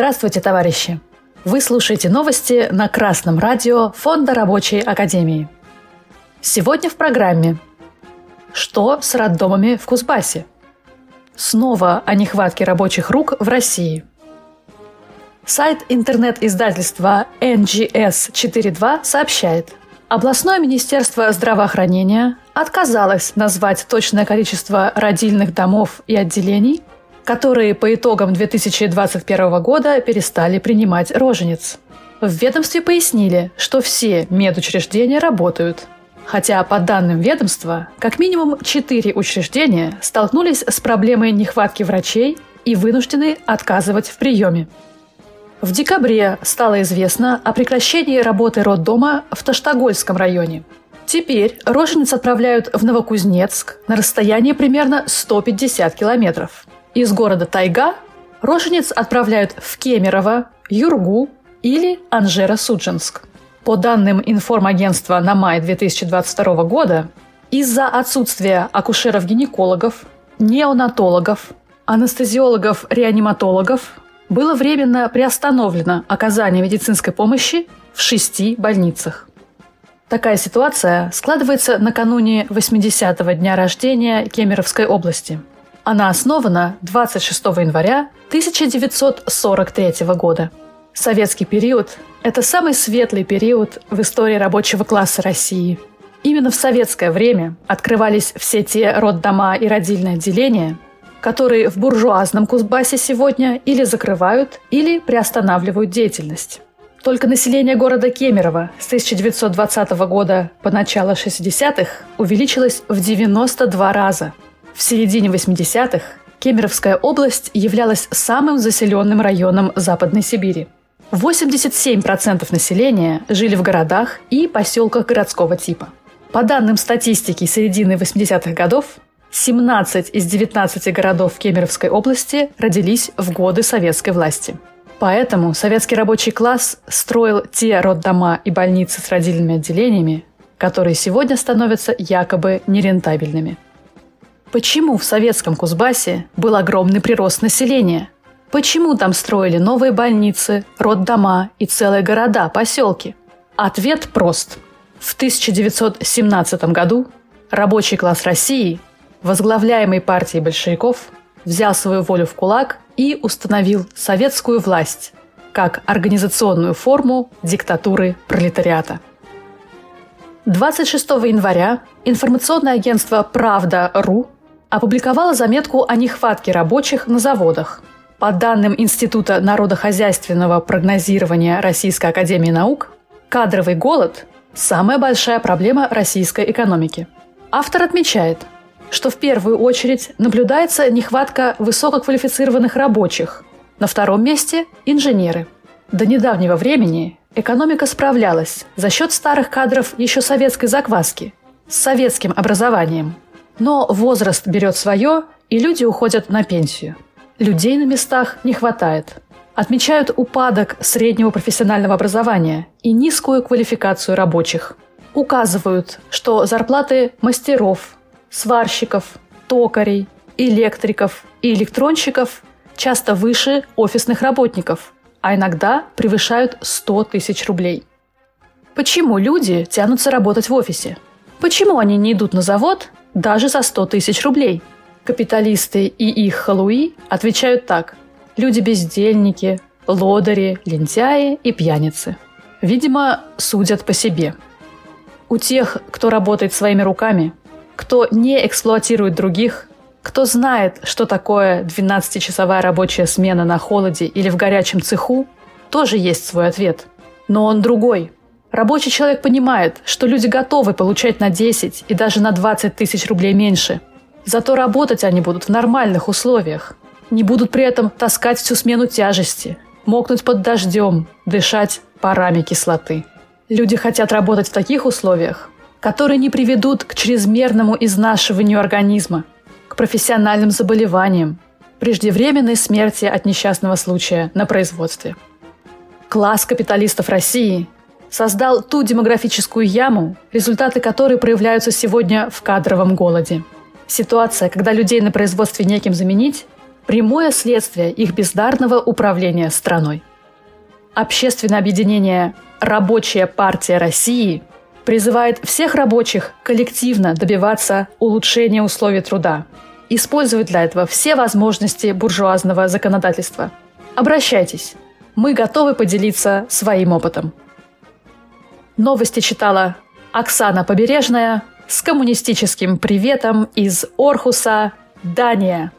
Здравствуйте, товарищи! Вы слушаете новости на Красном радио Фонда Рабочей Академии. Сегодня в программе Что с роддомами в Кузбассе? Снова о нехватке рабочих рук в России. Сайт интернет-издательства NGS42 сообщает, областное министерство здравоохранения отказалось назвать точное количество родильных домов и отделений, которые по итогам 2021 года перестали принимать рожениц. В ведомстве пояснили, что все медучреждения работают, хотя по данным ведомства, как минимум четыре учреждения столкнулись с проблемой нехватки врачей и вынуждены отказывать в приеме. В декабре стало известно о прекращении работы роддома в Таштагольском районе – Теперь рожениц отправляют в Новокузнецк на расстоянии примерно 150 километров. Из города Тайга рожениц отправляют в Кемерово, Юргу или Анжеро-Судженск. По данным информагентства на май 2022 года, из-за отсутствия акушеров-гинекологов, неонатологов, анестезиологов-реаниматологов было временно приостановлено оказание медицинской помощи в шести больницах. Такая ситуация складывается накануне 80-го дня рождения Кемеровской области. Она основана 26 января 1943 года. Советский период – это самый светлый период в истории рабочего класса России. Именно в советское время открывались все те роддома и родильные отделения, которые в буржуазном Кузбассе сегодня или закрывают, или приостанавливают деятельность. Только население города Кемерово с 1920 года по начало 60-х увеличилось в 92 раза. В середине 80-х Кемеровская область являлась самым заселенным районом Западной Сибири. 87% населения жили в городах и поселках городского типа. По данным статистики середины 80-х годов, 17 из 19 городов Кемеровской области родились в годы советской власти – Поэтому советский рабочий класс строил те роддома и больницы с родильными отделениями, которые сегодня становятся якобы нерентабельными. Почему в советском Кузбассе был огромный прирост населения? Почему там строили новые больницы, роддома и целые города, поселки? Ответ прост. В 1917 году рабочий класс России, возглавляемый партией большевиков, взял свою волю в кулак и установил советскую власть как организационную форму диктатуры пролетариата. 26 января информационное агентство «Правда.ру» опубликовало заметку о нехватке рабочих на заводах. По данным Института народохозяйственного прогнозирования Российской Академии Наук, кадровый голод – самая большая проблема российской экономики. Автор отмечает – что в первую очередь наблюдается нехватка высококвалифицированных рабочих. На втором месте – инженеры. До недавнего времени экономика справлялась за счет старых кадров еще советской закваски, с советским образованием. Но возраст берет свое, и люди уходят на пенсию. Людей на местах не хватает. Отмечают упадок среднего профессионального образования и низкую квалификацию рабочих. Указывают, что зарплаты мастеров, сварщиков, токарей, электриков и электронщиков часто выше офисных работников, а иногда превышают 100 тысяч рублей. Почему люди тянутся работать в офисе? Почему они не идут на завод даже за 100 тысяч рублей? Капиталисты и их халуи отвечают так. Люди бездельники, лодыри, лентяи и пьяницы. Видимо, судят по себе. У тех, кто работает своими руками, кто не эксплуатирует других, кто знает, что такое 12-часовая рабочая смена на холоде или в горячем цеху, тоже есть свой ответ. Но он другой. Рабочий человек понимает, что люди готовы получать на 10 и даже на 20 тысяч рублей меньше. Зато работать они будут в нормальных условиях. Не будут при этом таскать всю смену тяжести, мокнуть под дождем, дышать парами кислоты. Люди хотят работать в таких условиях, которые не приведут к чрезмерному изнашиванию организма, к профессиональным заболеваниям, преждевременной смерти от несчастного случая на производстве. Класс капиталистов России создал ту демографическую яму, результаты которой проявляются сегодня в кадровом голоде. Ситуация, когда людей на производстве неким заменить, прямое следствие их бездарного управления страной. Общественное объединение «Рабочая партия России» призывает всех рабочих коллективно добиваться улучшения условий труда, использовать для этого все возможности буржуазного законодательства. Обращайтесь, мы готовы поделиться своим опытом. Новости читала Оксана Побережная с коммунистическим приветом из Орхуса, Дания.